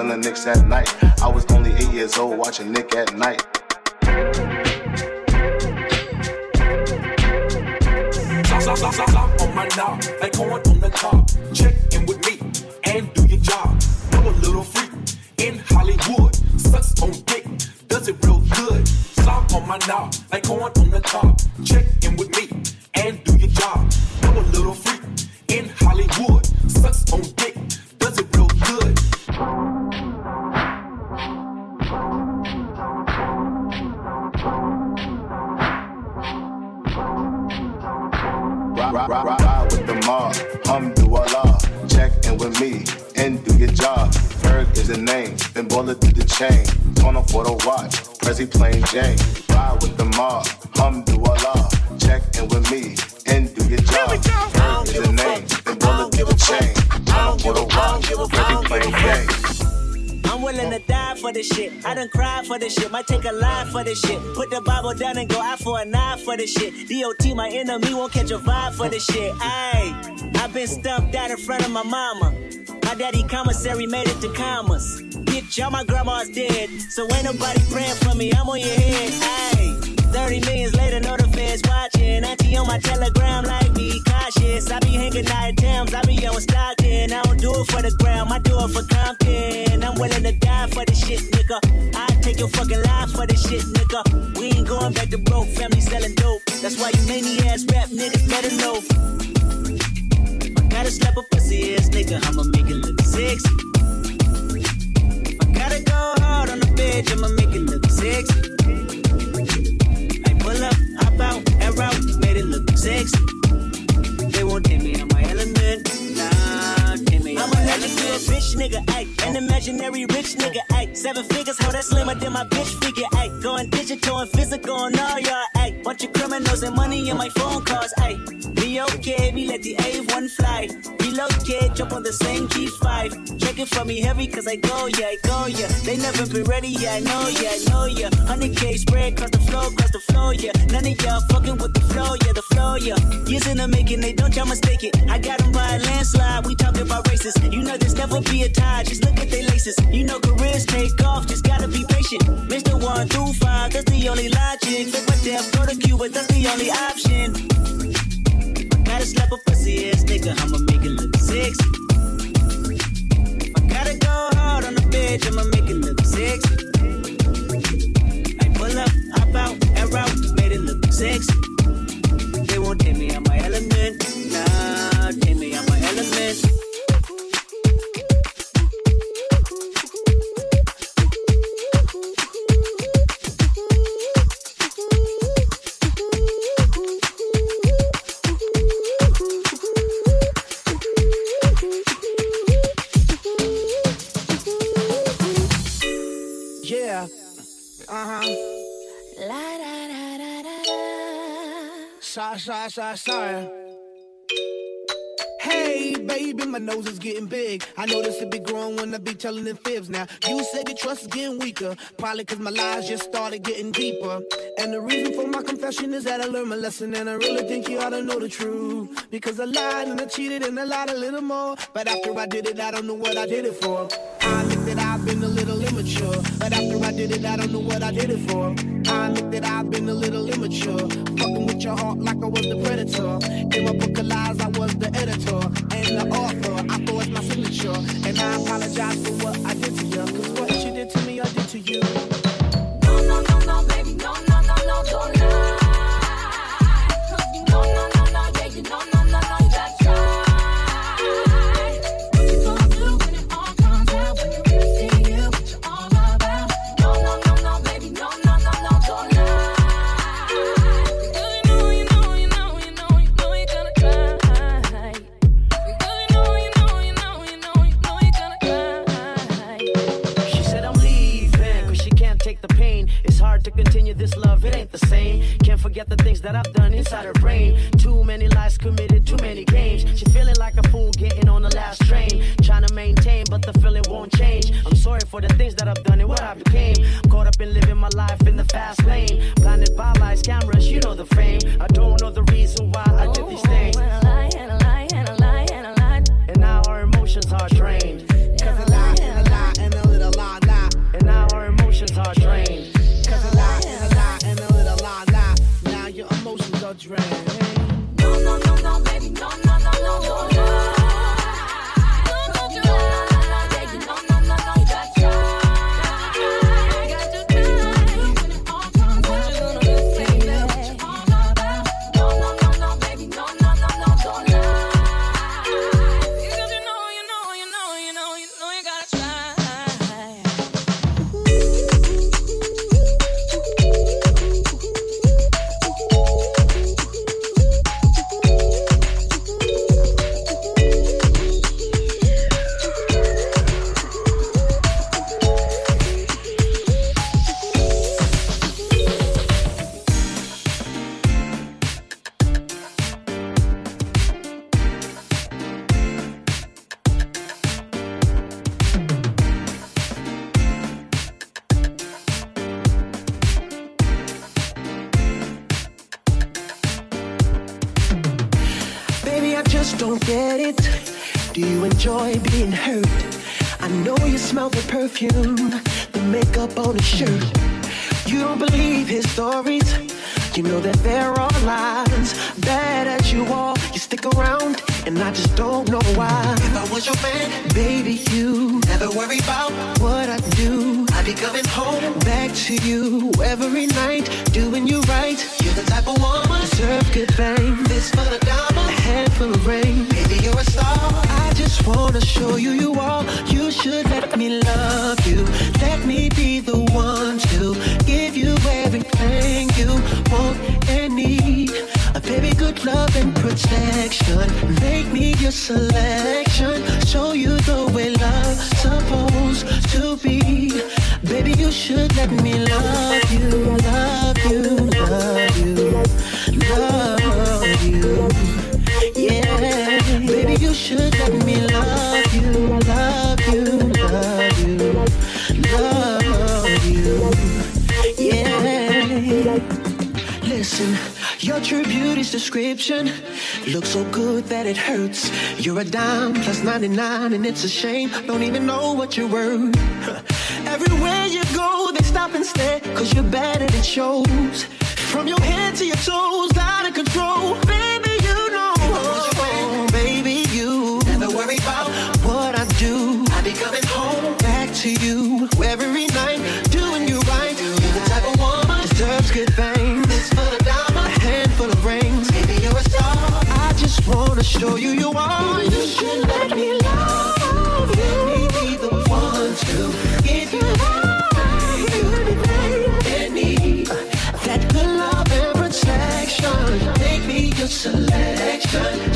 Selling nicks at night. This shit. Put the Bible down and go out for a knife for this shit. DOT, my enemy, won't catch a vibe for this shit. Ayy, I've been stumped out in front of my mama. My daddy commissary made it to commas. Bitch, y'all, my grandma's dead. So ain't nobody praying for me. I'm on your head. Ayy. 30 millions later, the feds watching. Auntie on my telegram, like be cautious. I be hanging at Thames, I be on Stockton. I don't do it for the gram, I do it for Compton. I'm willing to die for this shit, nigga. I take your fucking life for this shit, nigga. We ain't going back to broke, family selling dope. That's why you many ass rap niggas better know. If I gotta slap a pussy ass nigga, I'ma make it look sexy. If I gotta go hard on the bitch, I'ma make it look sexy. Sexy. They won't take me on my element. Nah, take me allergic to a bitch nigga, ayy. An imaginary rich nigga, ayy. Seven figures, how that slimmer than my bitch figure, ayy. Going digital and physical on all y'all, ayy. Bunch of criminals and money in my phone calls, ayy. Be okay, we let the A1 fly. Relocate, jump on the same G5. Check it for me heavy, cause I go, yeah, I go, yeah. They never been ready, yeah, I know, yeah, I know, yeah. 100K spread across the floor, across the floor, yeah. None of y'all fucking with the flow, yeah, the flow, yeah. Years in the making, they don't y'all mistake it. I got them by a landslide, we talking about races. You know there's never be a tie, just look at they laces. You know careers take off, just gotta be patient. Mr. One through five, that's the only logic. Fake my death, go to Cuba, that's the only option. Gotta slap a pussy ass nigga, I'ma make it look sexy. I gotta go hard on the bitch, I'ma make it look sexy. I pull up, hop out, air out, made it look sexy. They won't take me out my element, nah, take me out my element. Yeah. Uh huh. La da da da da da. Sorry, sorry, sorry, sorry. Hey, baby, my nose is getting big. I notice it be growing when I be telling the fibs now. You said your trust is getting weaker. Probably cause my lies just started getting deeper. And the reason for my confession is that I learned my lesson and I really think you ought to know the truth. Because I lied and I cheated and I lied a little more. But after I did it, I don't know what I did it for. I admit that I've been immature. But after I did it, I don't know what I did it for. I admit that I've been a little immature. Fucking with your heart like I was the predator. In my book of lies, I was the editor and the author. I forged my signature, And I apologize for what I did to you. Cause what you did to me, I did to you. Get it. Do you enjoy being hurt? I know you smell the perfume, the makeup on his shirt. You don't believe his stories. You know that there are all lies. Bad as you are, you stick around, and I just don't know why. If I was your man, baby, you never worry about what I do. I'd be coming home back to you every night, doing you right. You're the type of woman deserve good fame. This for the diamond, a handful of rain. Baby, you're a star. I just wanna show you you are. You should let me love you. Let me be the one to give you everything you want and need. Baby, good love and protection. Make me your selection. Show you the way love's supposed to be. Baby, you should let me love you, love you, love you, love you. Yeah, baby, you should let me love you, love you, love you, love you. Yeah. Listen, your true beauty's description looks so good that it hurts. You're a dime plus 99, and it's a shame. Don't even know what you're worth. Everywhere you go, they stop and stare, cause you're bad and it shows. From your head to your toes, out of control. Baby, you know. Baby, you never worry about what I do. I be coming home back to you show you you are. You should let me love you. Let me be the one to give you everything need. That good love and protection. Make me your selection.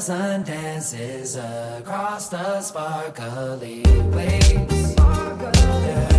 The sun dances across the sparkly waves. While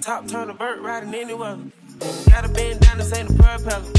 Top turn a bird riding anywhere. Gotta bend down to ain't the propeller.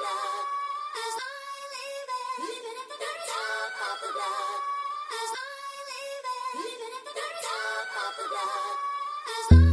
As I live it, living at the top of the dark. As I live it, living at the top of the long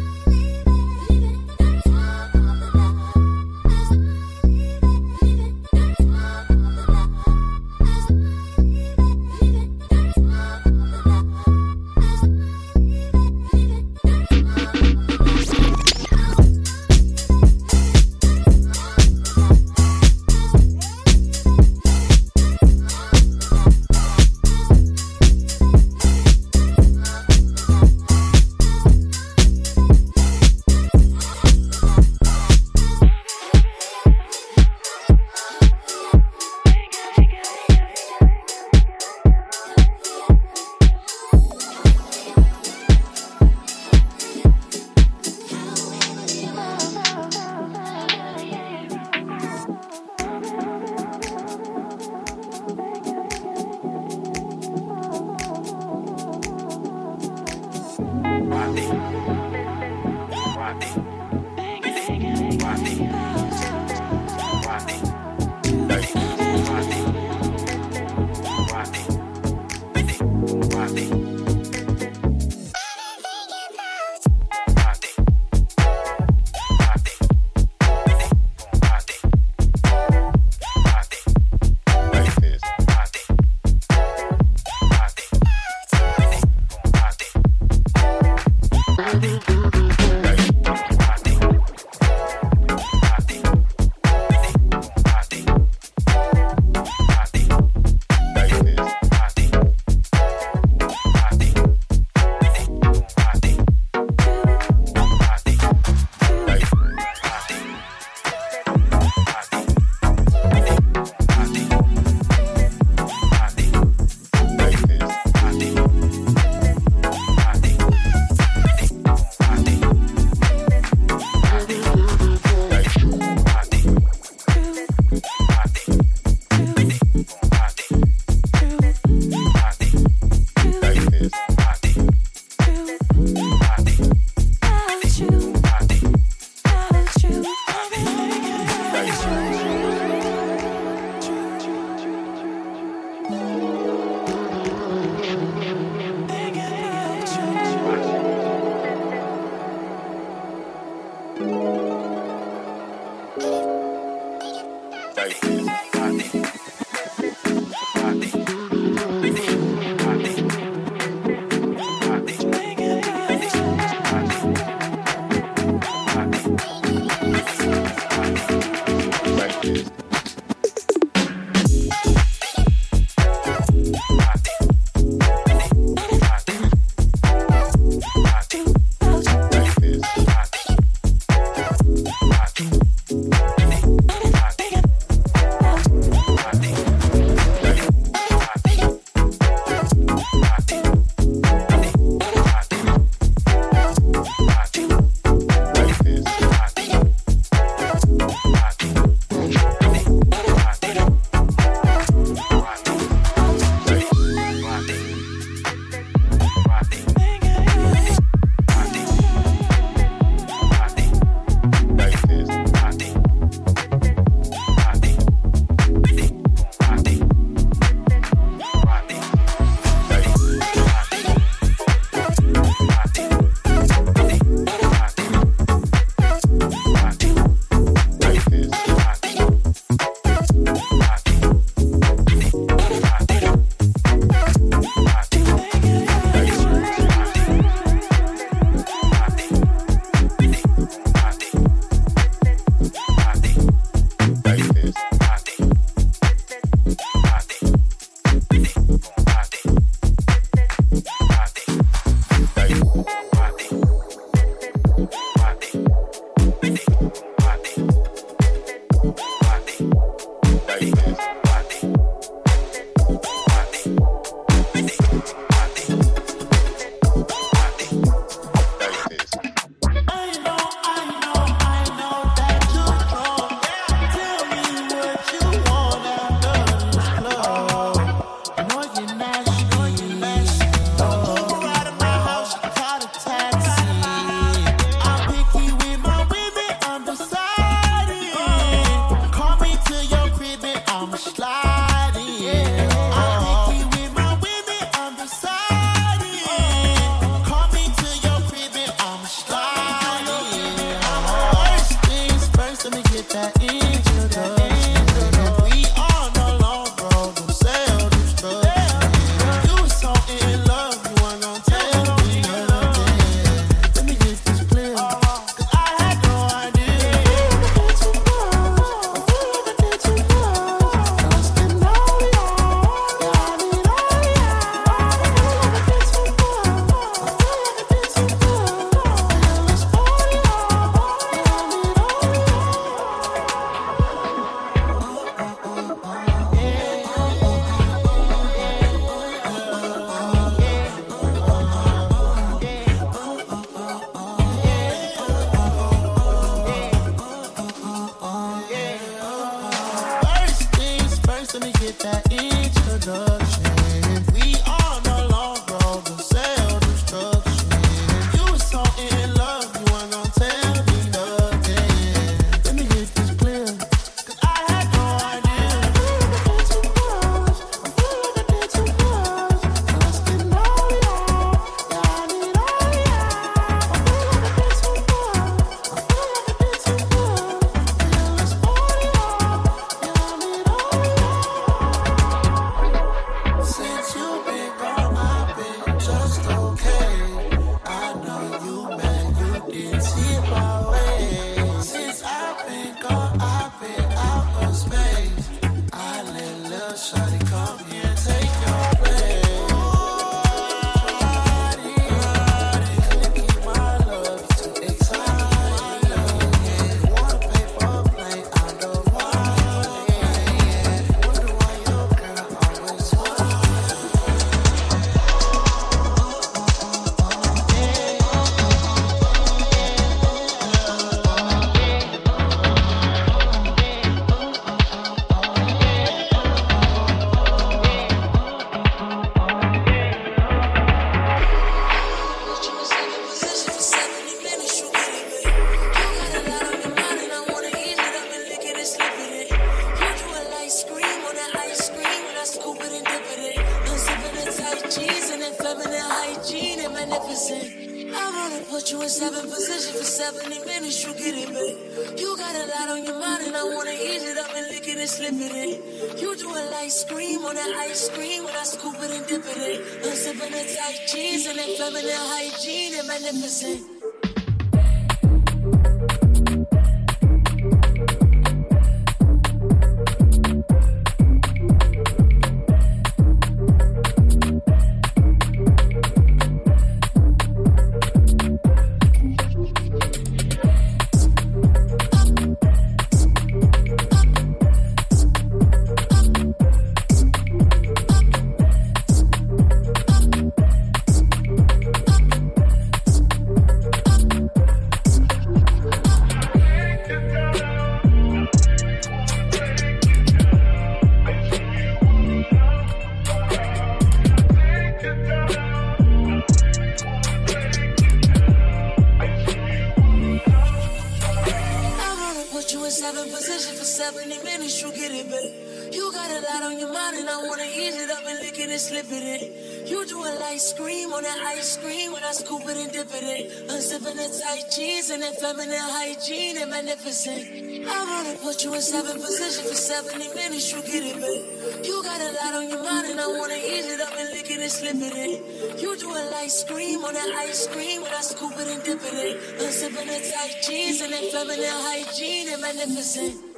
on an ice cream when I scoop it and dip it in. I'm sipping the tight jeans and that feminine hygiene and magnificent.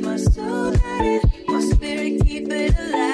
My soul, not in my spirit, keep it alive.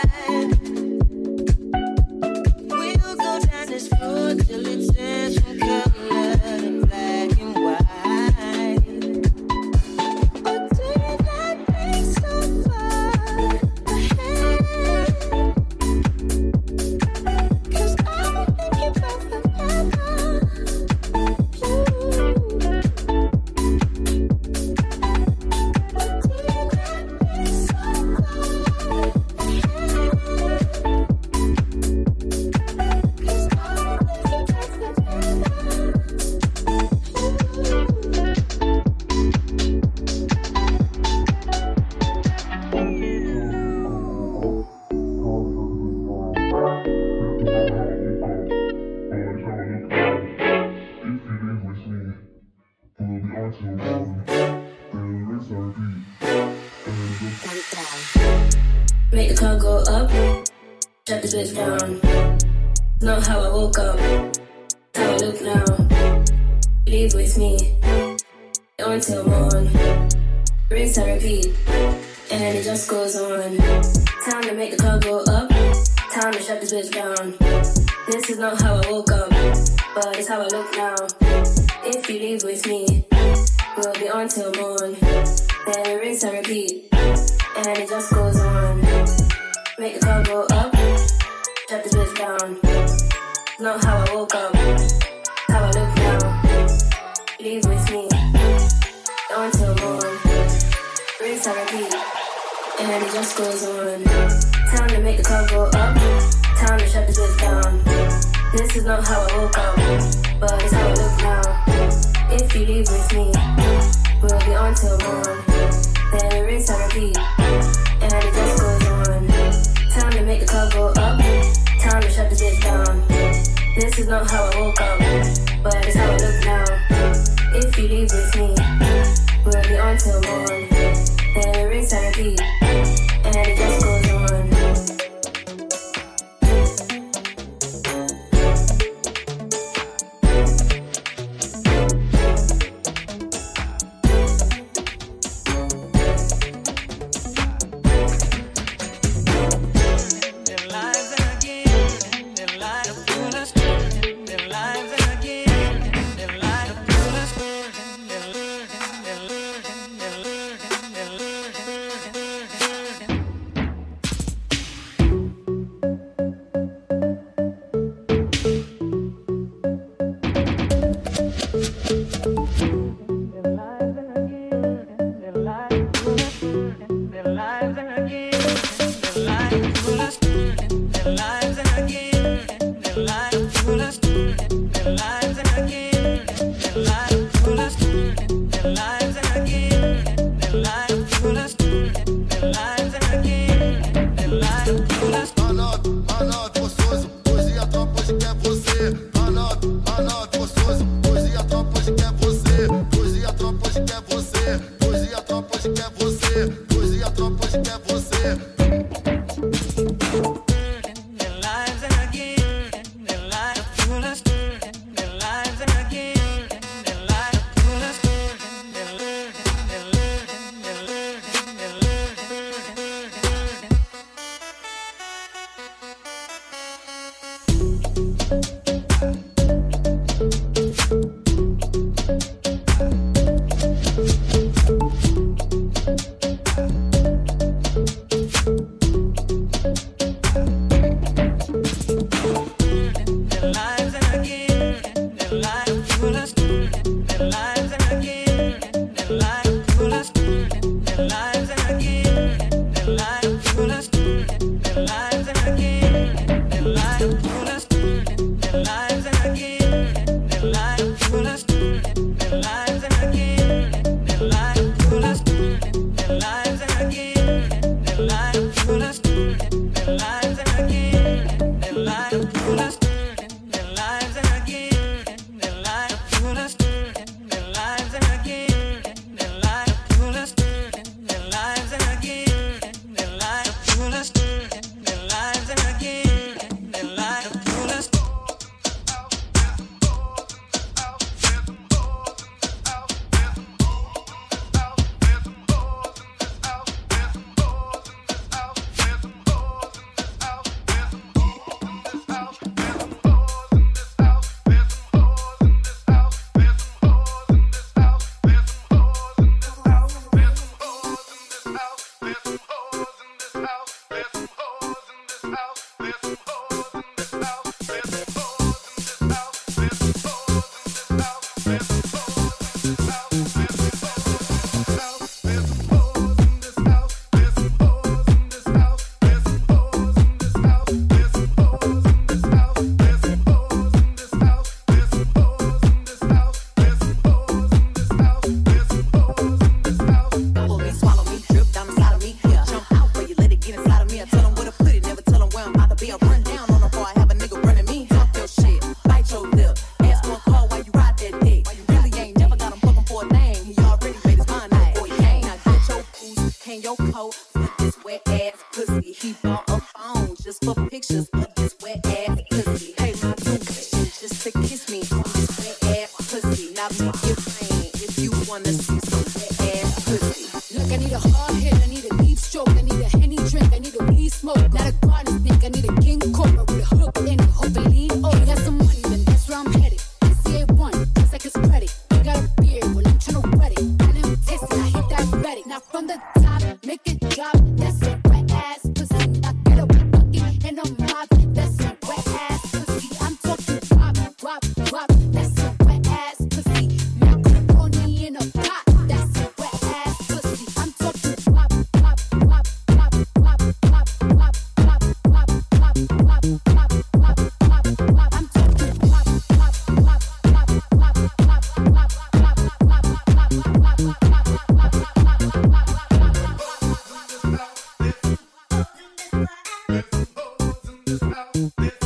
this out, this out.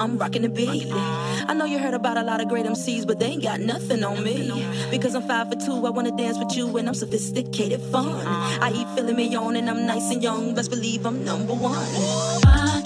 I'm rocking the beat. I know you heard about a lot of great MCs, but they ain't got nothing on me. Because I'm five for two, I wanna dance with you, and I'm sophisticated fun. Uh-huh. I eat filet mignon, and I'm nice and young. Best believe I'm number one.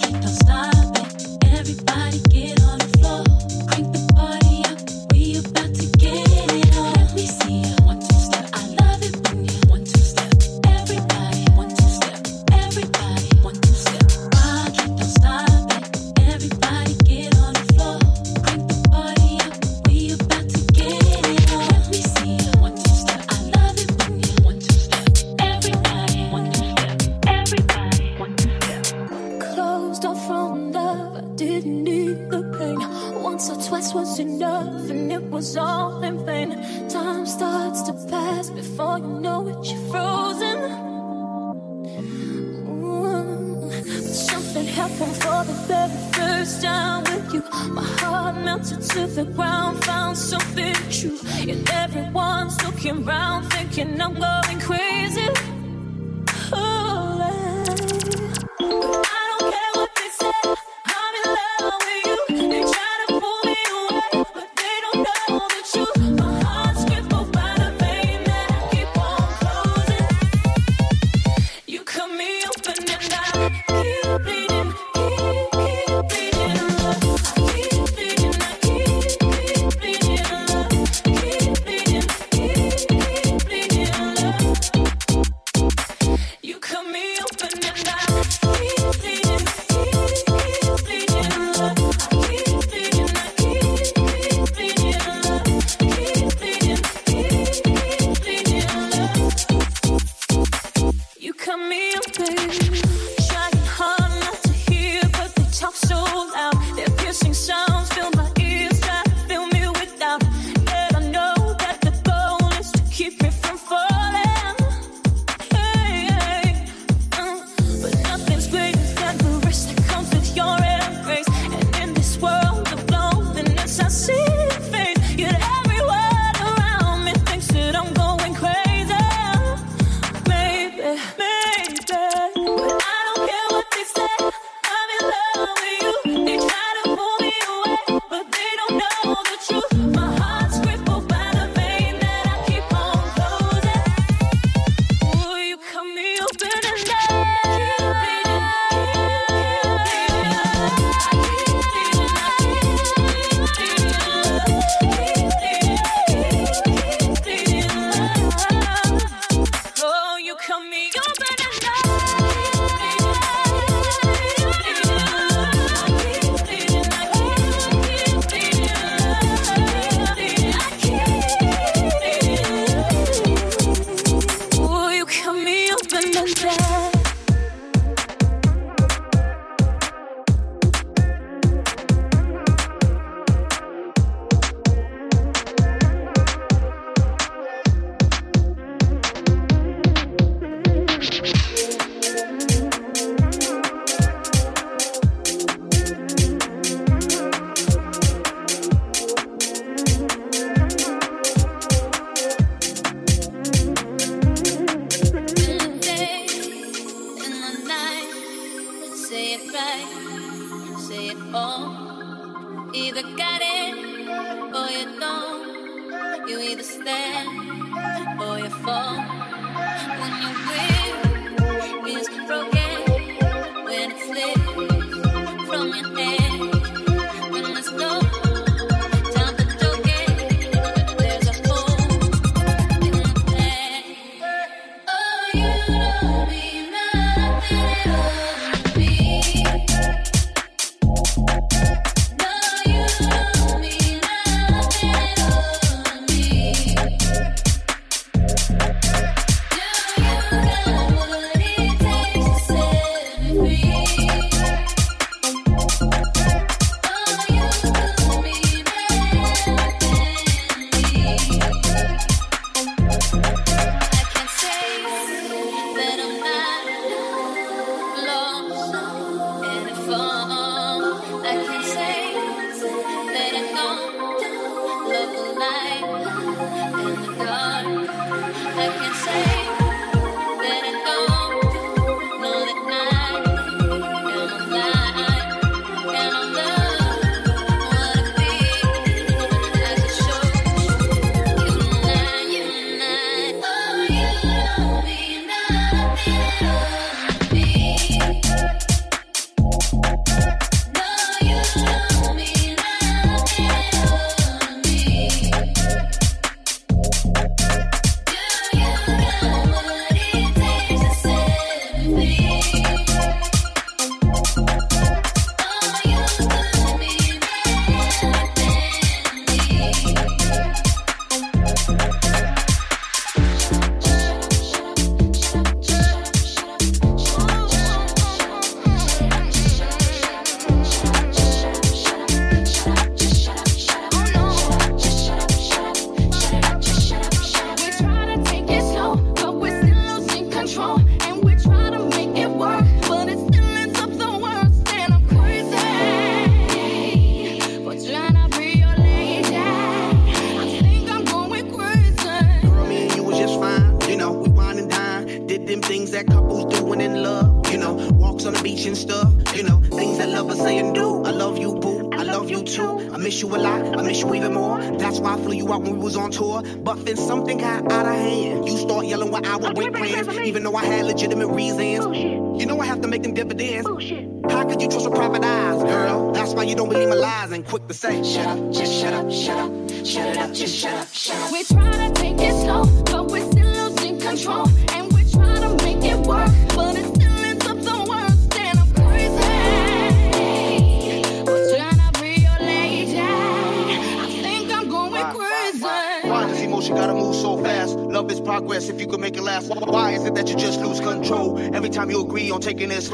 around thinking I'm gone.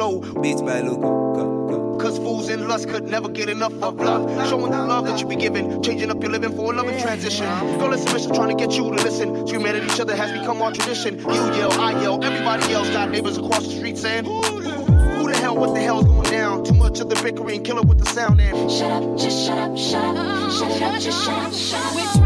flow. Beats by Luca. Cause fools in lust could never get enough of love. Showing the love that you be giving, changing up your living for a loving transition. Girl, mission trying to get you to listen. Screaming at each other has become our tradition. You yell, I yell, everybody else got neighbors across the street saying, Who the hell, what the hell's going down? Too much of the bickering, kill it with the sound and shut up, just shut up, shut up, shut up, just shut up, shut up.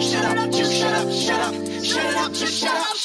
shut up, just shut up, shut up, shut it up, just shut up.